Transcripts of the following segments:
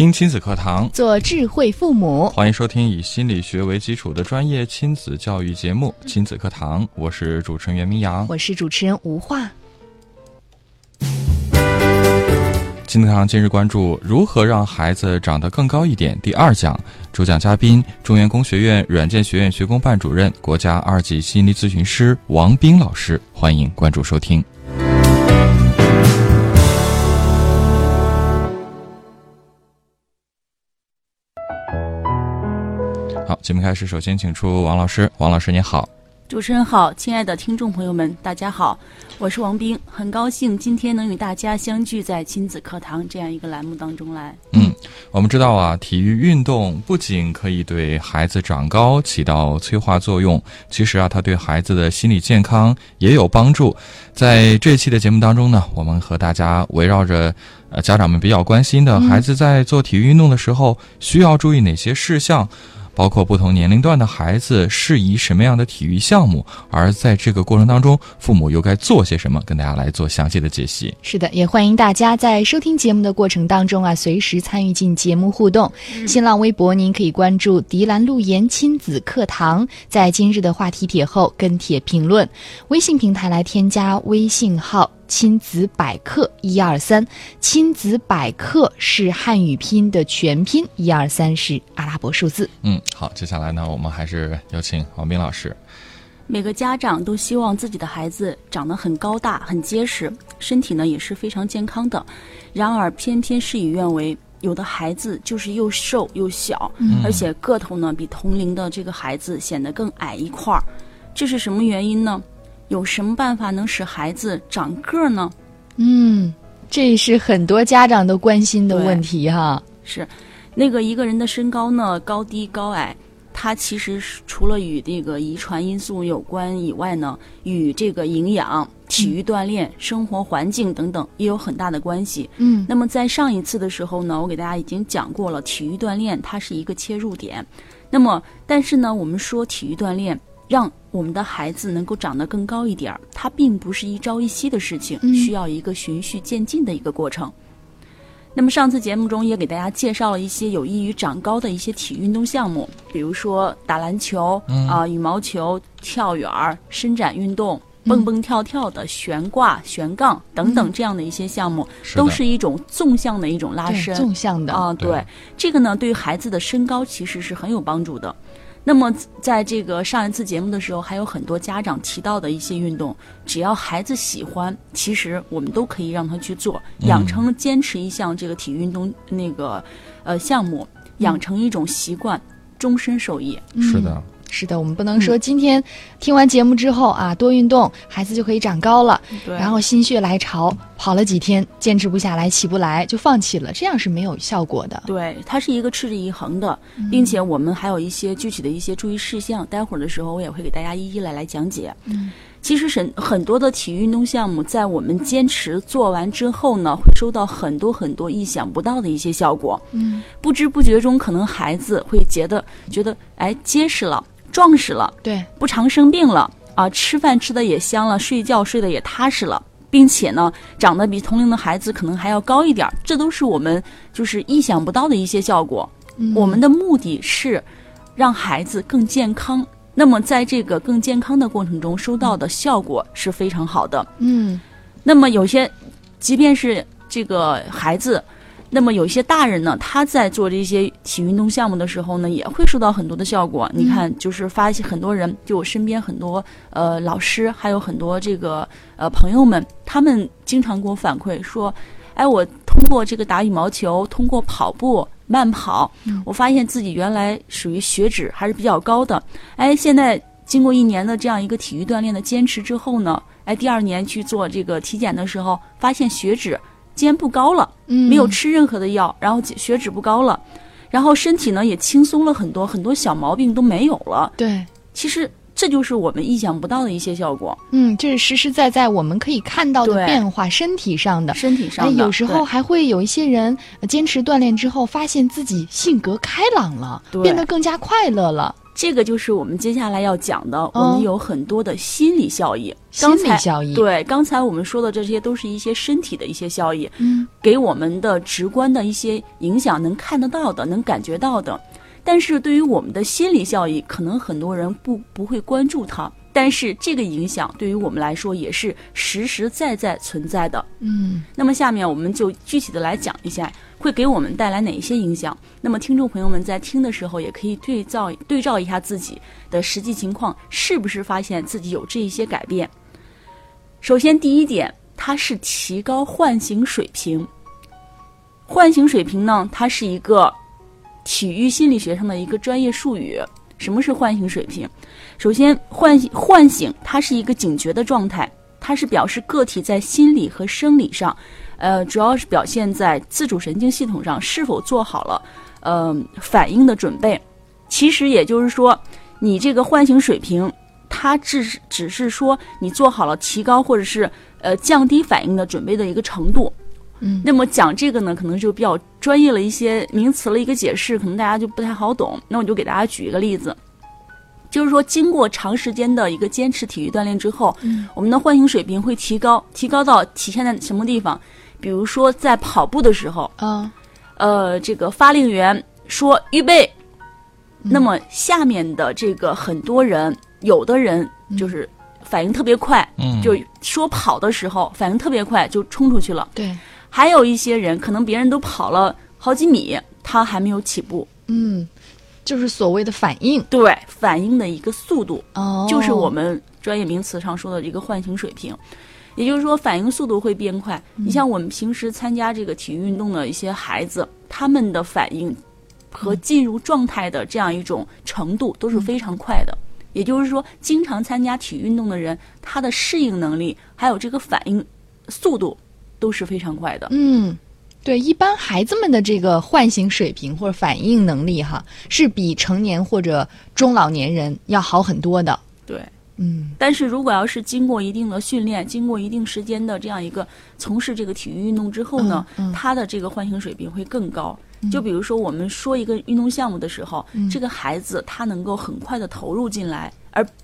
听亲子课堂，做智慧父母。欢迎收听以心理学为基础的专业亲子教育节目《亲子课堂》，我是主持人袁明阳，我是主持人吴化。亲子课堂今日关注：如何让孩子长得更高一点？第二讲，主讲嘉宾中原工学院软件学院学工办主任、国家二级心理咨询师王斌老师。欢迎关注收听。好，节目开始，首先请出王老师。王老师，你好。主持人好，亲爱的听众朋友们，大家好，我是王斌，很高兴今天能与大家相聚在亲子课堂这样一个栏目当中来。嗯，我们知道啊，体育运动不仅可以对孩子长高起到催化作用，其实啊，它对孩子的心理健康也有帮助。在这期的节目当中呢，我们和大家围绕着呃家长们比较关心的孩子在做体育运动的时候需要注意哪些事项。包括不同年龄段的孩子适宜什么样的体育项目，而在这个过程当中，父母又该做些什么？跟大家来做详细的解析。是的，也欢迎大家在收听节目的过程当中啊，随时参与进节目互动。新浪微博您可以关注“迪兰路言亲子课堂”，在今日的话题帖后跟帖评论。微信平台来添加微信号。亲子百科一二三，亲子百科是汉语拼音的全拼，一二三是阿拉伯数字。嗯，好，接下来呢，我们还是有请王斌老师。每个家长都希望自己的孩子长得很高大、很结实，身体呢也是非常健康的。然而，偏偏事与愿违，有的孩子就是又瘦又小，而且个头呢比同龄的这个孩子显得更矮一块儿。这是什么原因呢？有什么办法能使孩子长个儿呢？嗯，这是很多家长都关心的问题哈。是，那个一个人的身高呢，高低高矮，它其实除了与这个遗传因素有关以外呢，与这个营养、体育锻炼、生活环境等等也有很大的关系。嗯，那么在上一次的时候呢，我给大家已经讲过了，体育锻炼它是一个切入点。那么，但是呢，我们说体育锻炼。让我们的孩子能够长得更高一点儿，它并不是一朝一夕的事情，需要一个循序渐进的一个过程。那么上次节目中也给大家介绍了一些有益于长高的一些体育运动项目，比如说打篮球啊、羽毛球、跳远、伸展运动、蹦蹦跳跳的悬挂、悬杠等等这样的一些项目，都是一种纵向的一种拉伸，纵向的。啊，对。这个呢，对于孩子的身高其实是很有帮助的。那么，在这个上一次节目的时候，还有很多家长提到的一些运动，只要孩子喜欢，其实我们都可以让他去做，养成坚持一项这个体育运动那个呃项目，养成一种习惯，终身受益。是的。是的，我们不能说今天听完节目之后啊，多运动，孩子就可以长高了。然后心血来潮跑了几天，坚持不下来，起不来就放弃了，这样是没有效果的。对，它是一个持之以恒的，并且我们还有一些具体的一些注意事项，待会儿的时候我也会给大家一一来来讲解。嗯，其实很很多的体育运动项目，在我们坚持做完之后呢，会收到很多很多意想不到的一些效果。嗯，不知不觉中，可能孩子会觉得觉得哎结实了。壮实了，对，不常生病了啊，吃饭吃的也香了，睡觉睡得也踏实了，并且呢，长得比同龄的孩子可能还要高一点，这都是我们就是意想不到的一些效果。我们的目的是让孩子更健康，那么在这个更健康的过程中，收到的效果是非常好的。嗯，那么有些，即便是这个孩子。那么有一些大人呢，他在做这些体育运动项目的时候呢，也会收到很多的效果。你看，就是发现很多人，就我身边很多呃老师，还有很多这个呃朋友们，他们经常给我反馈说，哎，我通过这个打羽毛球，通过跑步慢跑，我发现自己原来属于血脂还是比较高的。哎，现在经过一年的这样一个体育锻炼的坚持之后呢，哎，第二年去做这个体检的时候，发现血脂。竟然不高了，没有吃任何的药，然后血脂不高了，然后身体呢也轻松了很多，很多小毛病都没有了。对，其实。这就是我们意想不到的一些效果，嗯，这是实实在在我们可以看到的变化，身体上的。哎，身体上的。有时候还会有一些人呃坚持锻炼之后，发现自己性格开朗了，对变得更加快乐了。这个就是我们接下来要讲的，嗯我们有很多的心理效益。心理效益，，对，刚才我们说的这些都是一些身体的一些效益，嗯，给我们的直观的一些影响，能看得到的，能感觉到的。但是对于我们的心理效益，可能很多人不不会关注它。但是这个影响对于我们来说也是实实在在存在的。嗯，那么下面我们就具体的来讲一下，会给我们带来哪一些影响。那么听众朋友们在听的时候，也可以对照对照一下自己的实际情况，是不是发现自己有这一些改变。首先，第一点，它是提高唤醒水平。唤醒水平呢，它是一个体育心理学上的一个专业术语。什么是唤醒水平？首先，唤醒唤醒它是一个警觉的状态，它是表示个体在心理和生理上，呃，主要是表现在自主神经系统上是否做好了，呃，反应的准备。其实也就是说，你这个唤醒水平，它只是只是说你做好了提高或者是呃降低反应的准备的一个程度。嗯那么讲这个呢，可能就比较专业了一些名词了一个解释，可能大家就不太好懂。那我就给大家举一个例子，就是说经过长时间的一个坚持体育锻炼之后，嗯我们的唤醒水平会提高，提高到体现在什么地方？比如说在跑步的时候，啊，呃，这个发令员说预备，那么下面的这个很多人，有的人就是反应特别快，嗯，就说跑的时候反应特别快就冲出去了。对，还有一些人可能别人都跑了好几米，他还没有起步。嗯，就是所谓的反应对，反应的一个速度，哦，就是我们专业名词上说的一个唤醒水平。也就是说，反应速度会变快。你像我们平时参加这个体育运动的一些孩子，他们的反应和进入状态的这样一种程度都是非常快的。也就是说，经常参加体育运动的人，他的适应能力还有这个反应速度都是非常快的。嗯。对，一般孩子们的这个唤醒水平或者反应能力哈，是比成年或者中老年人要好很多的。对，嗯但是如果要是经过一定的训练，经过一定时间的这样一个从事这个体育运动之后呢，嗯嗯他的这个唤醒水平会更高。就比如说我们说一个运动项目的时候，嗯这个孩子他能够很快的投入进来，而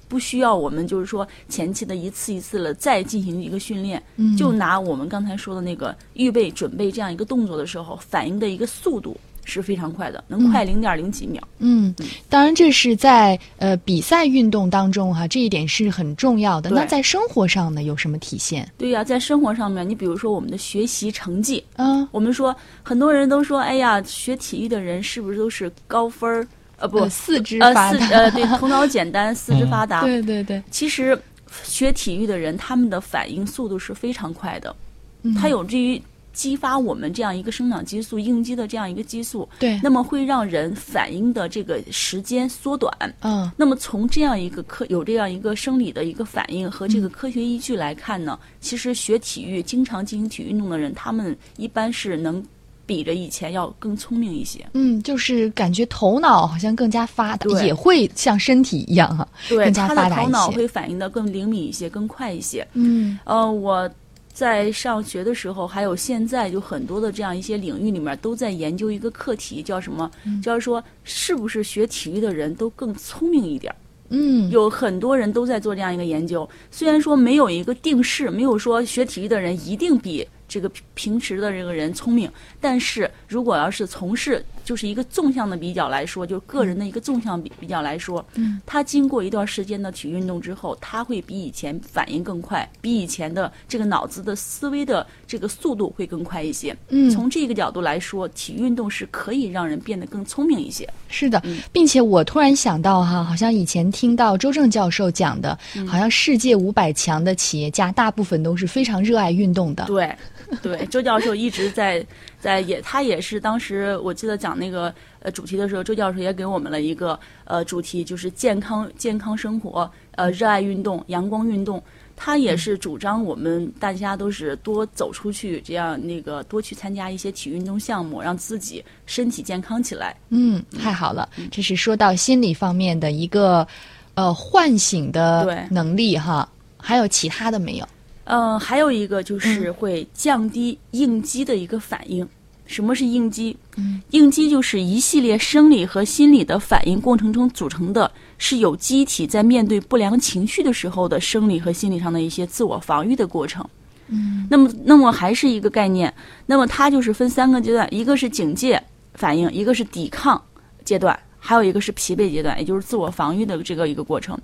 不需要我们就是说前期的一次一次的再进行一个训练。嗯就拿我们刚才说的那个预备准备这样一个动作的时候，反应的一个速度是非常快的，能快零点零几秒。嗯，当然这是在呃比赛运动当中哈，这一点是很重要的。那在生活上呢，有什么体现？对呀、在生活上面，你比如说我们的学习成绩，嗯，我们说很多人都说，哎呀，学体育的人是不是都是高分儿？呃，不，呃四肢呃发达，四呃对，头脑简单，四肢发达。对对对，其实学体育的人，他们的反应速度是非常快的，嗯它有助于激发我们这样一个生长激素应激的这样一个激素，对，那么会让人反应的这个时间缩短。嗯那么从这样一个科有这样一个生理的一个反应和这个科学依据来看呢，其实学体育、经常进行体育运动的人，他们一般是能比着以前要更聪明一些。嗯，就是感觉头脑好像更加发达，也会像身体一样哈。对，更加他的发达一些头脑会反应的更灵敏一些、更快一些。嗯呃，我在上学的时候，还有现在，就很多的这样一些领域里面，都在研究一个课题，叫什么？嗯叫说是不是学体育的人都更聪明一点儿？嗯，有很多人都在做这样一个研究，虽然说没有一个定式，没有说学体育的人一定比这个平时的这个人聪明，但是如果要是从事就是一个纵向的比较来说，就是个人的一个纵向比比较来说，嗯，他经过一段时间的体育运动之后，他会比以前反应更快，比以前的这个脑子的思维的这个速度会更快一些。嗯从这个角度来说，体育运动是可以让人变得更聪明一些。是的嗯，并且我突然想到哈，好像以前听到周正教授讲的，嗯好像世界五百强的企业家大部分都是非常热爱运动的。对，对，周教授一直在在也，他也是当时我记得讲那个呃主题的时候，周教授也给我们了一个呃主题，就是健康健康生活，呃，热爱运动，阳光运动。他也是主张我们大家都是多走出去，这样那个多去参加一些体育运动项目，让自己身体健康起来。嗯，太好了，这是说到心理方面的一个呃唤醒的对能力哈。还有其他的没有？呃，还有一个就是会降低应激的一个反应。什么是应激？嗯，应激就是一系列生理和心理的反应过程中组成的，是有机体在面对不良情绪的时候的生理和心理上的一些自我防御的过程。嗯，那么，那么还是一个概念。那么它就是分三个阶段，一个是警戒反应，一个是抵抗阶段，还有一个是疲惫阶段，也就是自我防御的这个一个过程。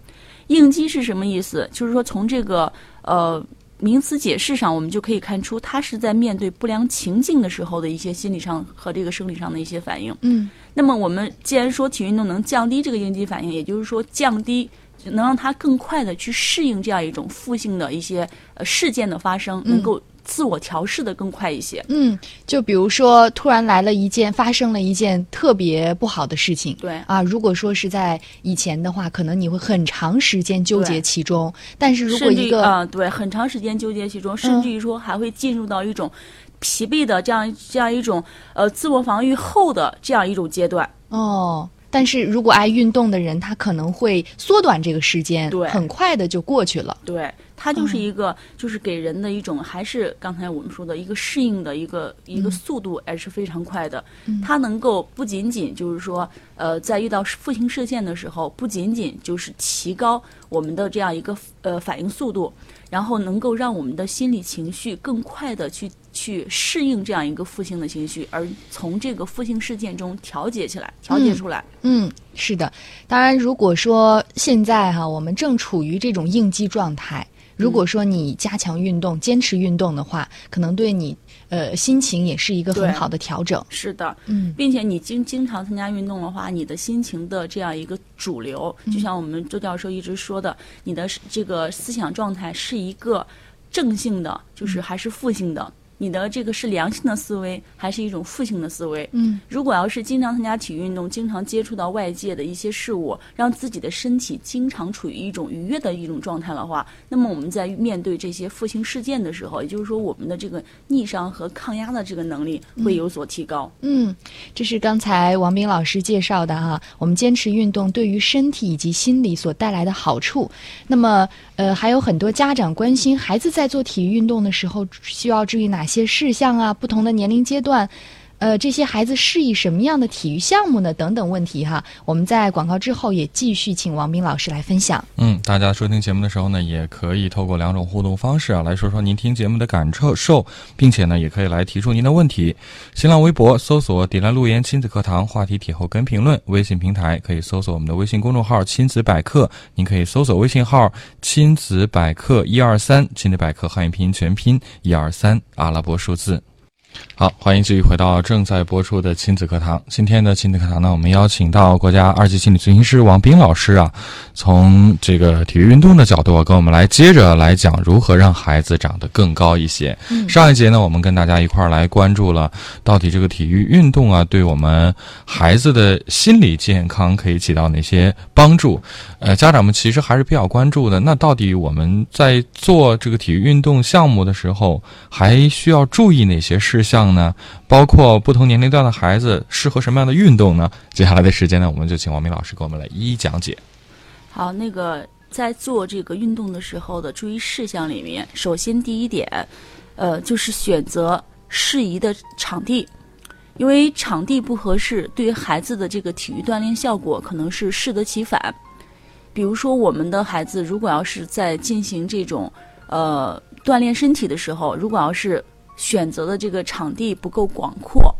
应激是什么意思？就是说从这个呃。名词解释上，我们就可以看出，他是在面对不良情境的时候的一些心理上和这个生理上的一些反应。嗯，那么我们既然说体育运动能降低这个应激反应，也就是说降低能让他更快的去适应这样一种负性的一些呃事件的发生，能够自我调试的更快一些。嗯，就比如说突然来了一件发生了一件特别不好的事情，对啊，如果说是在以前的话，可能你会很长时间纠结其中，但是如果一个、于啊、对，很长时间纠结其中，甚至于说还会进入到一种疲惫的这样这样一种呃自我防御后的这样一种阶段。哦。但是如果爱运动的人，他可能会缩短这个时间，对很快的就过去了。对，它就是一个，就是给人的一种，还是刚才我们说的一个适应的一个一个速度，还是非常快的。它能够不仅仅就是说，呃，在遇到负性射线的时候，不仅仅就是提高我们的这样一个呃反应速度，然后能够让我们的心理情绪更快的去去适应这样一个负性的情绪，而从这个负性事件中调节起来，调节出来。嗯，是的。当然，如果说现在哈，我们正处于这种应激状态，如果说你加强运动、坚持运动的话，可能对你呃心情也是一个很好的调整。是的，嗯并且你经经常参加运动的话，你的心情的这样一个主流，就像我们周教授一直说的，你的这个思想状态是一个正性的，就是还是负性的。你的这个是良性的思维，还是一种负性的思维？嗯如果要是经常参加体育运动，经常接触到外界的一些事物，让自己的身体经常处于一种愉悦的一种状态的话，那么我们在面对这些负性事件的时候，也就是说我们的这个逆商和抗压的这个能力会有所提高。嗯，这是刚才王斌老师介绍的哈，我们坚持运动对于身体以及心理所带来的好处。那么，呃，还有很多家长关心孩子在做体育运动的时候需要注意哪些些事项啊？不同的年龄阶段。呃，这些孩子适宜什么样的体育项目呢？等等问题哈，我们在广告之后也继续请王斌老师来分享。嗯，大家收听节目的时候呢，也可以透过两种互动方式啊，来说说您听节目的感受，并且呢，也可以来提出您的问题。新浪微博搜索“迪兰路言亲子课堂”话题帖后跟评论，微信平台可以搜索我们的微信公众号“亲子百科”，您可以搜索微信号“亲子百科一二三”，亲子百科汉语拼音全拼一二三阿拉伯数字。好，欢迎继续回到正在播出的亲子课堂。今天的亲子课堂呢，我们邀请到国家二级心理咨询师王斌老师啊，从这个体育运动的角度啊，跟我们来接着来讲如何让孩子长得更高一些。上一节呢，我们跟大家一块儿来关注了到底这个体育运动啊，对我们孩子的心理健康可以起到哪些帮助？呃，家长们其实还是比较关注的。那到底我们在做这个体育运动项目的时候，还需要注意哪些事项呢？包括不同年龄段的孩子适合什么样的运动呢？接下来的时间呢，我们就请王明老师给我们来一一讲解。好，那个在做这个运动的时候的注意事项里面，首先第一点，呃，就是选择适宜的场地，因为场地不合适，对于孩子的这个体育锻炼效果可能是适得其反。比如说，我们的孩子如果要是在进行这种呃锻炼身体的时候，如果要是选择的这个场地不够广阔，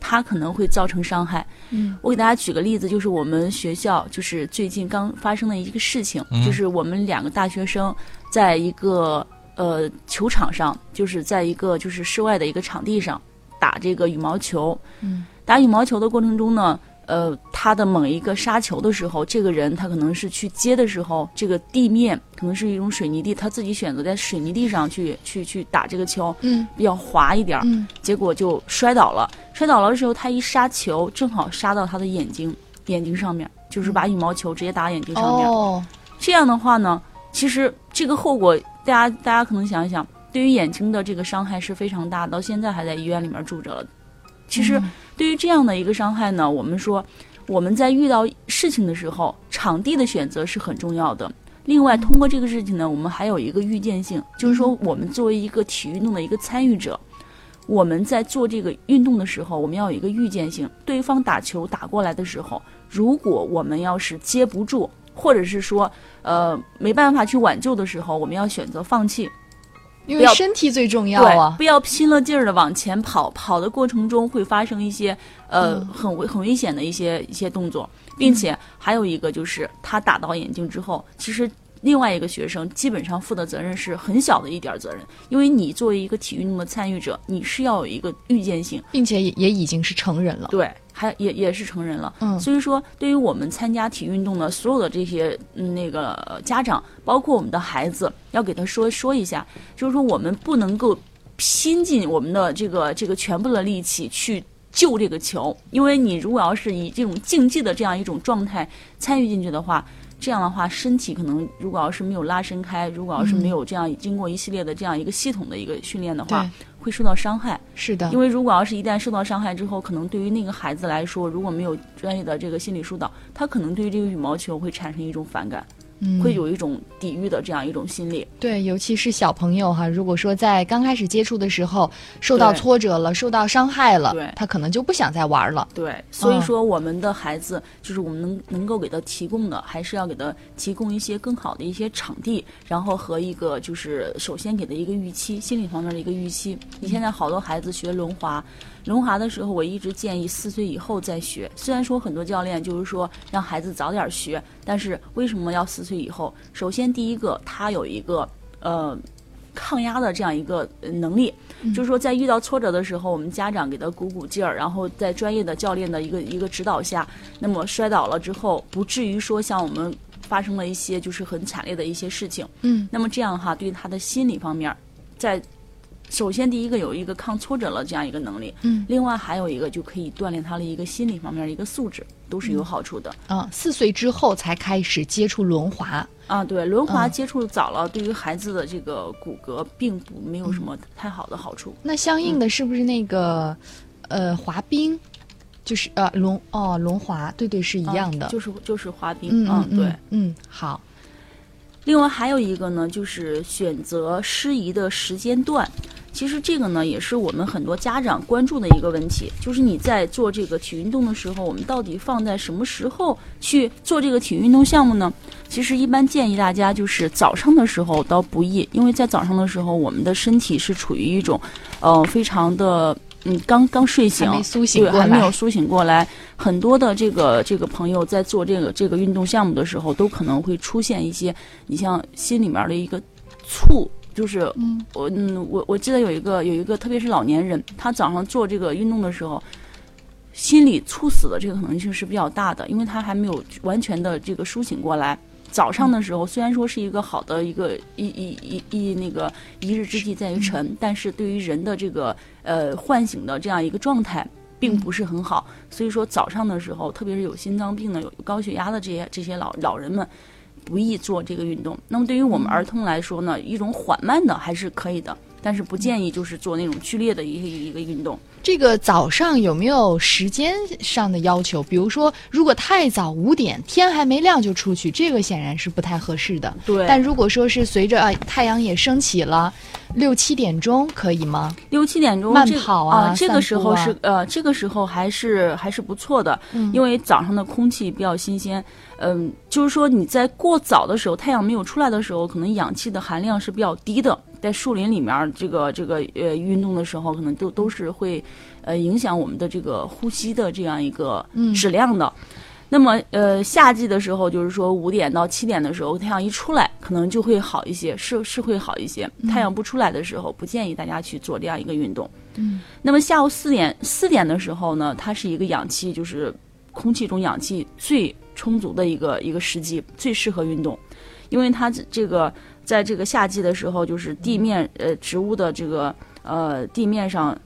它可能会造成伤害。嗯，我给大家举个例子，就是我们学校就是最近刚发生的一个事情，嗯就是我们两个大学生在一个呃球场上，就是在一个就是室外的一个场地上打这个羽毛球。嗯，打羽毛球的过程中呢。呃，他的某一个杀球的时候，这个人他可能是去接的时候，这个地面可能是一种水泥地，他自己选择在水泥地上去去去打这个球，嗯比较滑一点儿，嗯结果就摔倒了。摔倒了的时候，他一杀球，正好杀到他的眼睛，眼睛上面，就是把羽毛球直接打眼睛上面。哦，这样的话呢，其实这个后果，大家大家可能想一想，对于眼睛的这个伤害是非常大，到现在还在医院里面住着了。其实嗯对于这样的一个伤害呢，我们说，我们在遇到事情的时候，场地的选择是很重要的。另外，通过这个事情呢，我们还有一个预见性，就是说，我们作为一个体育运动的一个参与者，我们在做这个运动的时候，我们要有一个预见性。对方打球打过来的时候，如果我们要是接不住，或者是说，呃，没办法去挽救的时候，我们要选择放弃。因为身体最重要啊！不要拼了劲儿的往前跑，跑的过程中会发生一些呃很危很危险的一些一些动作，并且还有一个就是他打到眼睛之后，其实另外一个学生基本上负的责任是很小的一点责任，因为你作为一个体育运动的参与者，你是要有一个预见性，并且也也已经是成人了。对。还也也是成人了，嗯，所以说对于我们参加体育运动的所有的这些嗯那个家长，包括我们的孩子，要给他说说一下，就是说我们不能够拼尽我们的这个这个全部的力气去救这个球，因为你如果要是以这种竞技的这样一种状态参与进去的话。这样的话，身体可能如果要是没有拉伸开，如果要是没有这样经过一系列的这样一个系统的一个训练的话，会受到伤害。是的，因为如果要是一旦受到伤害之后，可能对于那个孩子来说，如果没有专业的这个心理疏导，他可能对于这个羽毛球会产生一种反感。会有一种抵御的这样一种心理，对，尤其是小朋友哈，如果说在刚开始接触的时候受到挫折了、受到伤害了，对，他可能就不想再玩了。对，所以说我们的孩子就是我们能能够给他提供的，还是要给他提供一些更好的一些场地，然后和一个就是首先给他一个预期，心理方面的一个预期。你现在好多孩子学轮滑。轮滑的时候，我一直建议四岁以后再学。虽然说很多教练就是说让孩子早点学，但是为什么要四岁以后？首先，第一个，他有一个呃抗压的这样一个能力，就是说在遇到挫折的时候，我们家长给他鼓鼓劲儿，然后在专业的教练的一个一个指导下，那么摔倒了之后，不至于说像我们发生了一些就是很惨烈的一些事情。嗯，那么这样哈，对他的心理方面，在。首先，第一个有一个抗挫折了这样一个能力，嗯，另外还有一个就可以锻炼他的一个心理方面的一个素质，都是有好处的。啊，四岁之后才开始接触轮滑啊，对，轮滑接触早了，对于孩子的这个骨骼并不没有什么太好的好处。那相应的是不是那个呃滑冰，就是呃轮哦轮滑，对对是一样的，就是就是滑冰，嗯对，嗯好。另外还有一个呢，就是选择适宜的时间段。其实这个呢，也是我们很多家长关注的一个问题，就是你在做这个体育运动的时候，我们到底放在什么时候去做这个体育运动项目呢？其实一般建议大家就是早上的时候倒不易，因为在早上的时候，我们的身体是处于一种，呃，非常的。嗯，刚刚睡醒，对，还没有苏醒过来。很多的这个这个朋友在做这个这个运动项目的时候，都可能会出现一些，你像心里面的一个猝，就是我嗯我我记得有一个有一个，特别是老年人，他早上做这个运动的时候，心理猝死的这个可能性是比较大的，因为他还没有完全的这个苏醒过来。早上的时候，虽然说是一个好的一个一一一一那个一日之计在于晨，但是对于人的这个呃唤醒的这样一个状态，并不是很好。所以说早上的时候，特别是有心脏病的、有高血压的这些这些老老人们，不宜做这个运动。那么对于我们儿童来说呢，一种缓慢的还是可以的，但是不建议就是做那种剧烈的一个一个运动。这个早上有没有时间上的要求？比如说，如果太早五点天还没亮就出去，这个显然是不太合适的。对。但如果说是随着太阳也升起了，六七点钟可以吗？六七点钟慢跑啊，这个时候是呃，这个时候还是还是不错的，因为早上的空气比较新鲜。嗯，就是说你在过早的时候，太阳没有出来的时候，可能氧气的含量是比较低的。在树林里面，这个这个呃运动的时候，可能都都是会，呃影响我们的这个呼吸的这样一个质量的。那么呃夏季的时候，就是说五点到七点的时候，太阳一出来，可能就会好一些，是是会好一些。太阳不出来的时候，不建议大家去做这样一个运动。嗯。那么下午四点四点的时候呢，它是一个氧气就是空气中氧气最充足的一个一个时机，最适合运动，因为它这个。在这个夏季的时候，就是地面呃植物的这个呃地面上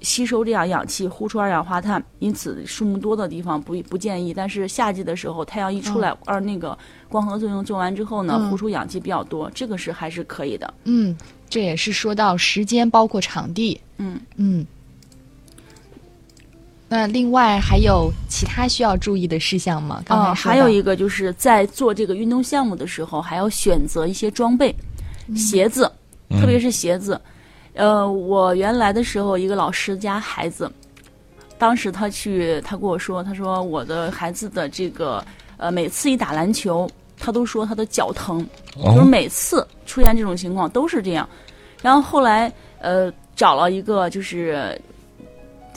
吸收这样氧气，呼出二氧化碳，因此树木多的地方不不建议。但是夏季的时候，太阳一出来，而那个光合作用做完之后呢，呼出氧气比较多，这个是还是可以的。嗯，这也是说到时间，包括场地。嗯嗯。那另外还有其他需要注意的事项吗？刚才啊，说还有一个就是在做这个运动项目的时候，还要选择一些装备，鞋子，嗯特别是鞋子。呃，我原来的时候，一个老师家孩子，当时他去，他跟我说，他说我的孩子的这个呃，每次一打篮球，他都说他的脚疼，就是哦，每次出现这种情况都是这样。然后后来呃找了一个就是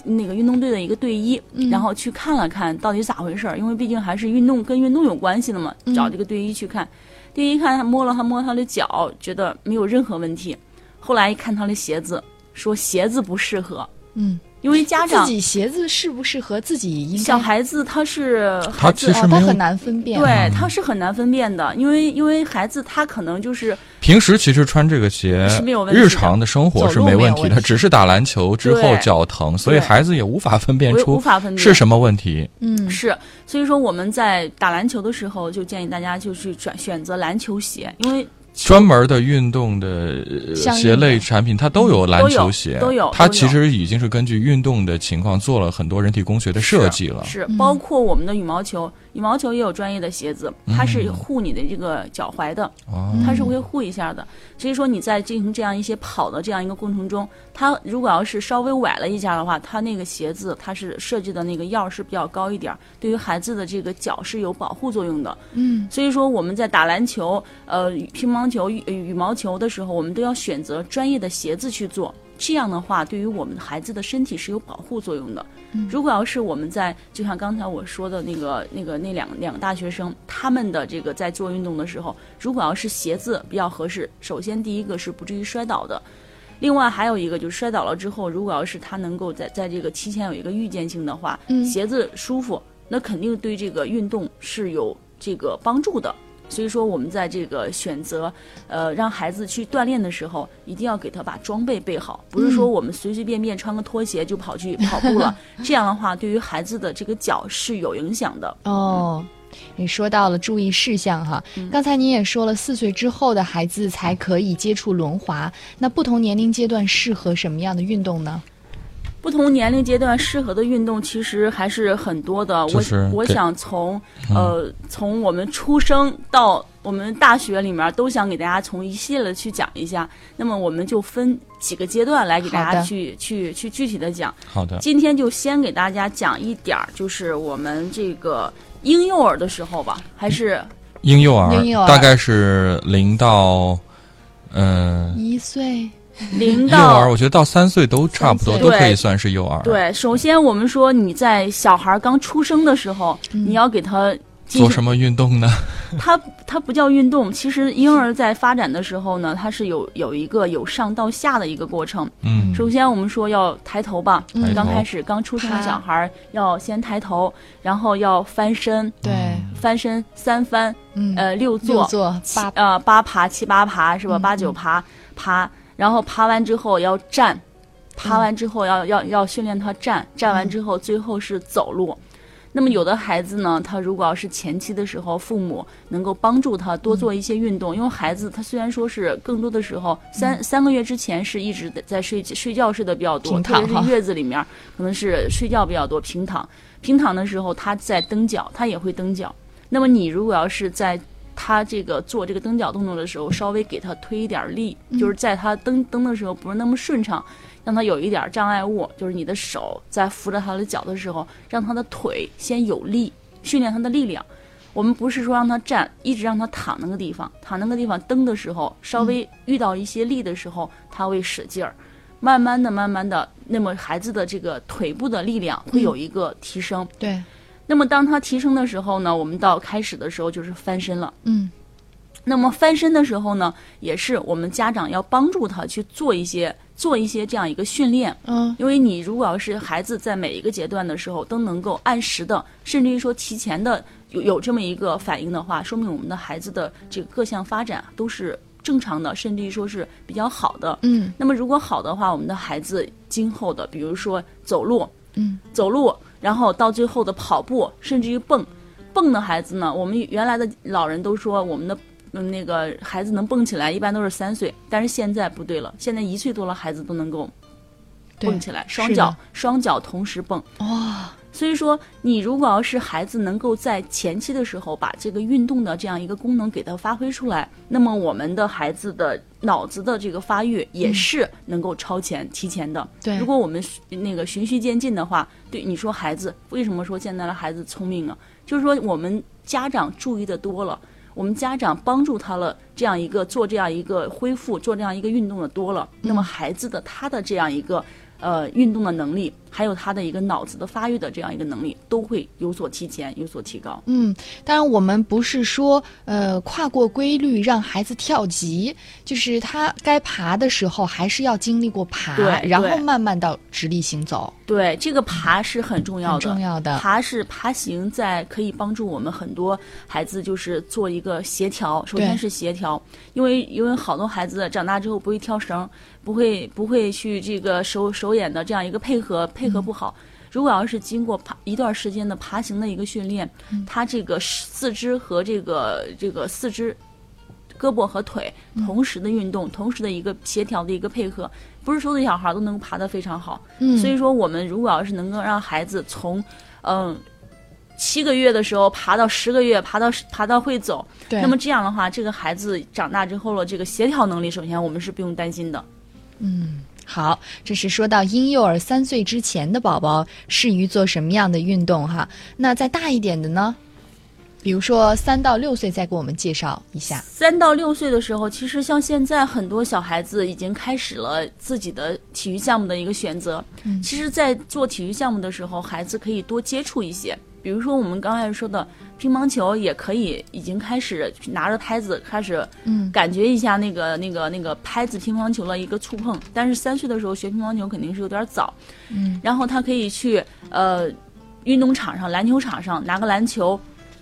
那个运动队的一个队医，嗯然后去看了看到底咋回事儿，因为毕竟还是运动跟运动有关系的嘛，嗯找这个队医去看。队医看他摸了他摸他的脚，觉得没有任何问题。后来一看他的鞋子，说鞋子不适合，嗯，因为家长自己鞋子适不适合自己应该小孩子他是他孩子哦，其实他很难分辨。对他是很难分辨的，因为因为孩子他可能就是平时其实穿这个鞋是没有问题日常的生活是没问题。的，只是打篮球之后脚疼，所以孩子也无法分辨出无出法分辨。是什么问题。嗯，是，所以说我们在打篮球的时候，就建议大家就是选选择篮球鞋，因为专门的运动的鞋类产品，它都有篮球鞋，都有它都有。其实已经是根据运动的情况做了很多人体工学的设计了。是。嗯。包括我们的羽毛球，羽毛球也有专业的鞋子，它是嗯护你的这个脚踝的，哦，它是会护一下的。所以说你在进行这样一些跑的这样一个过程中，它如果要是稍微崴了一下的话，它那个鞋子它是设计的那个腰儿是比较高一点儿，对于孩子的这个脚是有保护作用的。嗯，所以说我们在打篮球、呃乒乓球、羽羽毛球的时候，我们都要选择专业的鞋子去做。这样的话，对于我们孩子的身体是有保护作用的。如果要是我们在，就像刚才我说的那个、那个、那两两个大学生，他们的这个在做运动的时候，如果要是鞋子比较合适，首先第一个是不至于摔倒的。另外还有一个就是摔倒了之后，如果要是他能够在在这个提前有一个预见性的话，嗯鞋子舒服，那肯定对这个运动是有这个帮助的。所以说，我们在这个选择，呃，让孩子去锻炼的时候，一定要给他把装备备好，不是说我们随随便便穿个拖鞋就跑去跑步了。这样的话，对于孩子的这个脚是有影响的。哦。你说到了注意事项哈，嗯刚才您也说了，四岁之后的孩子才可以接触轮滑。那不同年龄阶段适合什么样的运动呢？不同年龄阶段适合的运动其实还是很多的。就是我我想从呃从我们出生到我们大学里面，都想给大家从一系列的去讲一下。那么我们就分几个阶段来给大家去去去具体的讲。好的，今天就先给大家讲一点儿，就是我们这个婴幼儿的时候吧，还是婴幼儿婴幼儿大概是零到嗯。一岁，零幼儿，到我觉得到三岁都差不多，都可以算是幼儿。，对。首先，我们说你在小孩刚出生的时候，你要给他做什么运动呢？它它不叫运动，其实婴儿在发展的时候呢，它是有有一个由上到下的一个过程。嗯，首先我们说要抬头吧，嗯刚开始刚出生的小孩儿要先抬头，然后要翻身，对，翻身三翻，嗯，呃六六坐，座七八，呃八爬七八爬是吧？嗯八九爬爬，然后爬完之后要站，爬嗯完之后要要要训练他站，站完之后最后是走路。那么有的孩子呢，他如果要是前期的时候，父母能够帮助他多做一些运动，因为孩子他虽然说是更多的时候三、三个月之前是一直在睡睡觉睡的比较多，平特别是月子里面可能是睡觉比较多，平躺。平躺的时候他在蹬脚，他也会蹬脚。那么你如果要是在他这个做这个蹬脚动作的时候，稍微给他推一点力，就是在他蹬蹬的时候不是那么顺畅，让他有一点障碍物，就是你的手在扶着他的脚的时候，让他的腿先有力，训练他的力量。我们不是说让他站，一直让他躺那个地方，躺那个地方蹬的时候，稍微遇到一些力的时候，他会使劲儿。慢慢的、慢慢的，那么孩子的这个腿部的力量会有一个提升。对，那么当他提升的时候呢，我们到开始的时候就是翻身了。嗯。那么翻身的时候呢，也是我们家长要帮助他去做一些做一些这样一个训练，嗯。因为你如果要是孩子在每一个阶段的时候都能够按时的，甚至于说提前的有有这么一个反应的话，说明我们的孩子的这个各项发展都是正常的，甚至于说是比较好的。嗯。那么如果好的话，我们的孩子今后的，比如说走路，嗯，走路，然后到最后的跑步，甚至于蹦，蹦的孩子呢，我们原来的老人都说我们的。嗯，那个孩子能蹦起来，一般都是三岁，但是现在不对了，现在一岁多了，孩子都能够蹦起来，双脚双脚同时蹦。哇，所以说，你如果要是孩子能够在前期的时候把这个运动的这样一个功能给它发挥出来，那么我们的孩子的脑子的这个发育也是能够超前、提前的。对如果我们那个循序渐进的话，对你说孩子为什么说现在的孩子聪明啊？就是说我们家长注意的多了。我们家长帮助他了，这样一个做这样一个恢复，做这样一个运动的多了，那么孩子的他的这样一个呃运动的能力，还有他的一个脑子的发育的这样一个能力，都会有所提前，有所提高。嗯，当然我们不是说呃跨过规律让孩子跳级，就是他该爬的时候还是要经历过爬，对然后慢慢到直立行走，对，这个爬是很重要很的，重要的。爬是爬行在可以帮助我们很多孩子，就是做一个协调。首先是协调，因为因为好多孩子长大之后不会跳绳，不会不会去这个手手眼的这样一个配合，配合不好。如果要是经过爬一段时间的爬行的一个训练，他这个四肢和这个这个四肢。胳膊和腿同时的运动，同时的一个协调的一个配合，不是所有的小孩都能爬得非常好。嗯，所以说，我们如果要是能够让孩子从，嗯，七个月的时候爬到十个月，爬到爬到会走，那么这样的话，这个孩子长大之后了，这个协调能力，首先我们是不用担心的。嗯，好，这是说到婴幼儿三岁之前的宝宝适于做什么样的运动哈？那再大一点的呢？比如说三到六岁，再给我们介绍一下。三到六岁的时候，其实像现在很多小孩子已经开始了自己的体育项目的一个选择。嗯其实，在做体育项目的时候，孩子可以多接触一些，比如说我们刚才说的乒乓球，也可以已经开始拿着拍子开始嗯。感觉一下那个那个那个拍子乒乓球的一个触碰。但是三岁的时候学乒乓球肯定是有点早，嗯，然后他可以去呃运动场上、篮球场上拿个篮球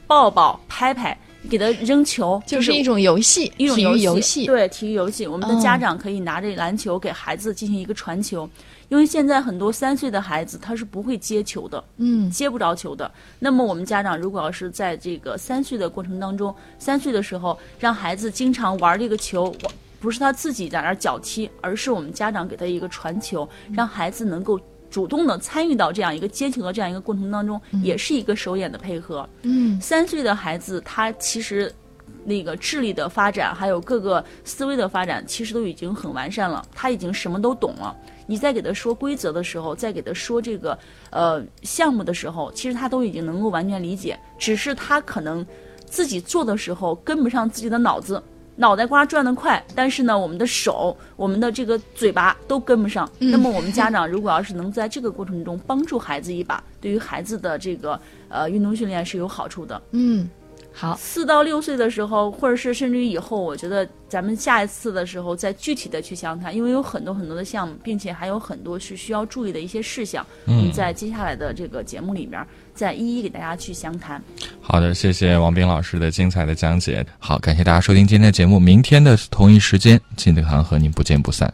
抱抱拍拍，给他扔球，就是一种游戏，一种游育游戏。对体育游戏，我们的哦家长可以拿着篮球给孩子进行一个传球，因为现在很多三岁的孩子他是不会接球的，嗯接不着球的。那么我们家长如果要是在这个三岁的过程当中，三岁的时候让孩子经常玩这个球，不是他自己在那儿脚踢，而是我们家长给他一个传球，让孩子能够。主动的参与到这样一个接球的这样一个过程当中，也是一个手眼的配合。嗯三岁的孩子，他其实那个智力的发展，还有各个思维的发展，其实都已经很完善了。他已经什么都懂了。你在给他说规则的时候，在给他说这个呃项目的时候，其实他都已经能够完全理解，只是他可能自己做的时候跟不上自己的脑子。脑袋瓜转得快，但是呢，我们的手、我们的这个嘴巴都跟不上。那么，我们家长如果要是能在这个过程中帮助孩子一把，对于孩子的这个呃运动训练是有好处的。嗯，好，四到六岁的时候，或者是甚至于以后，我觉得咱们下一次的时候再具体的去详谈，因为有很多很多的项目，并且还有很多是需要注意的一些事项，我们在接下来的这个节目里面再一一给大家去详谈。好的，谢谢王斌老师的精彩的讲解。好，感谢大家收听今天的节目，明天的同一时间，金德堂和您不见不散。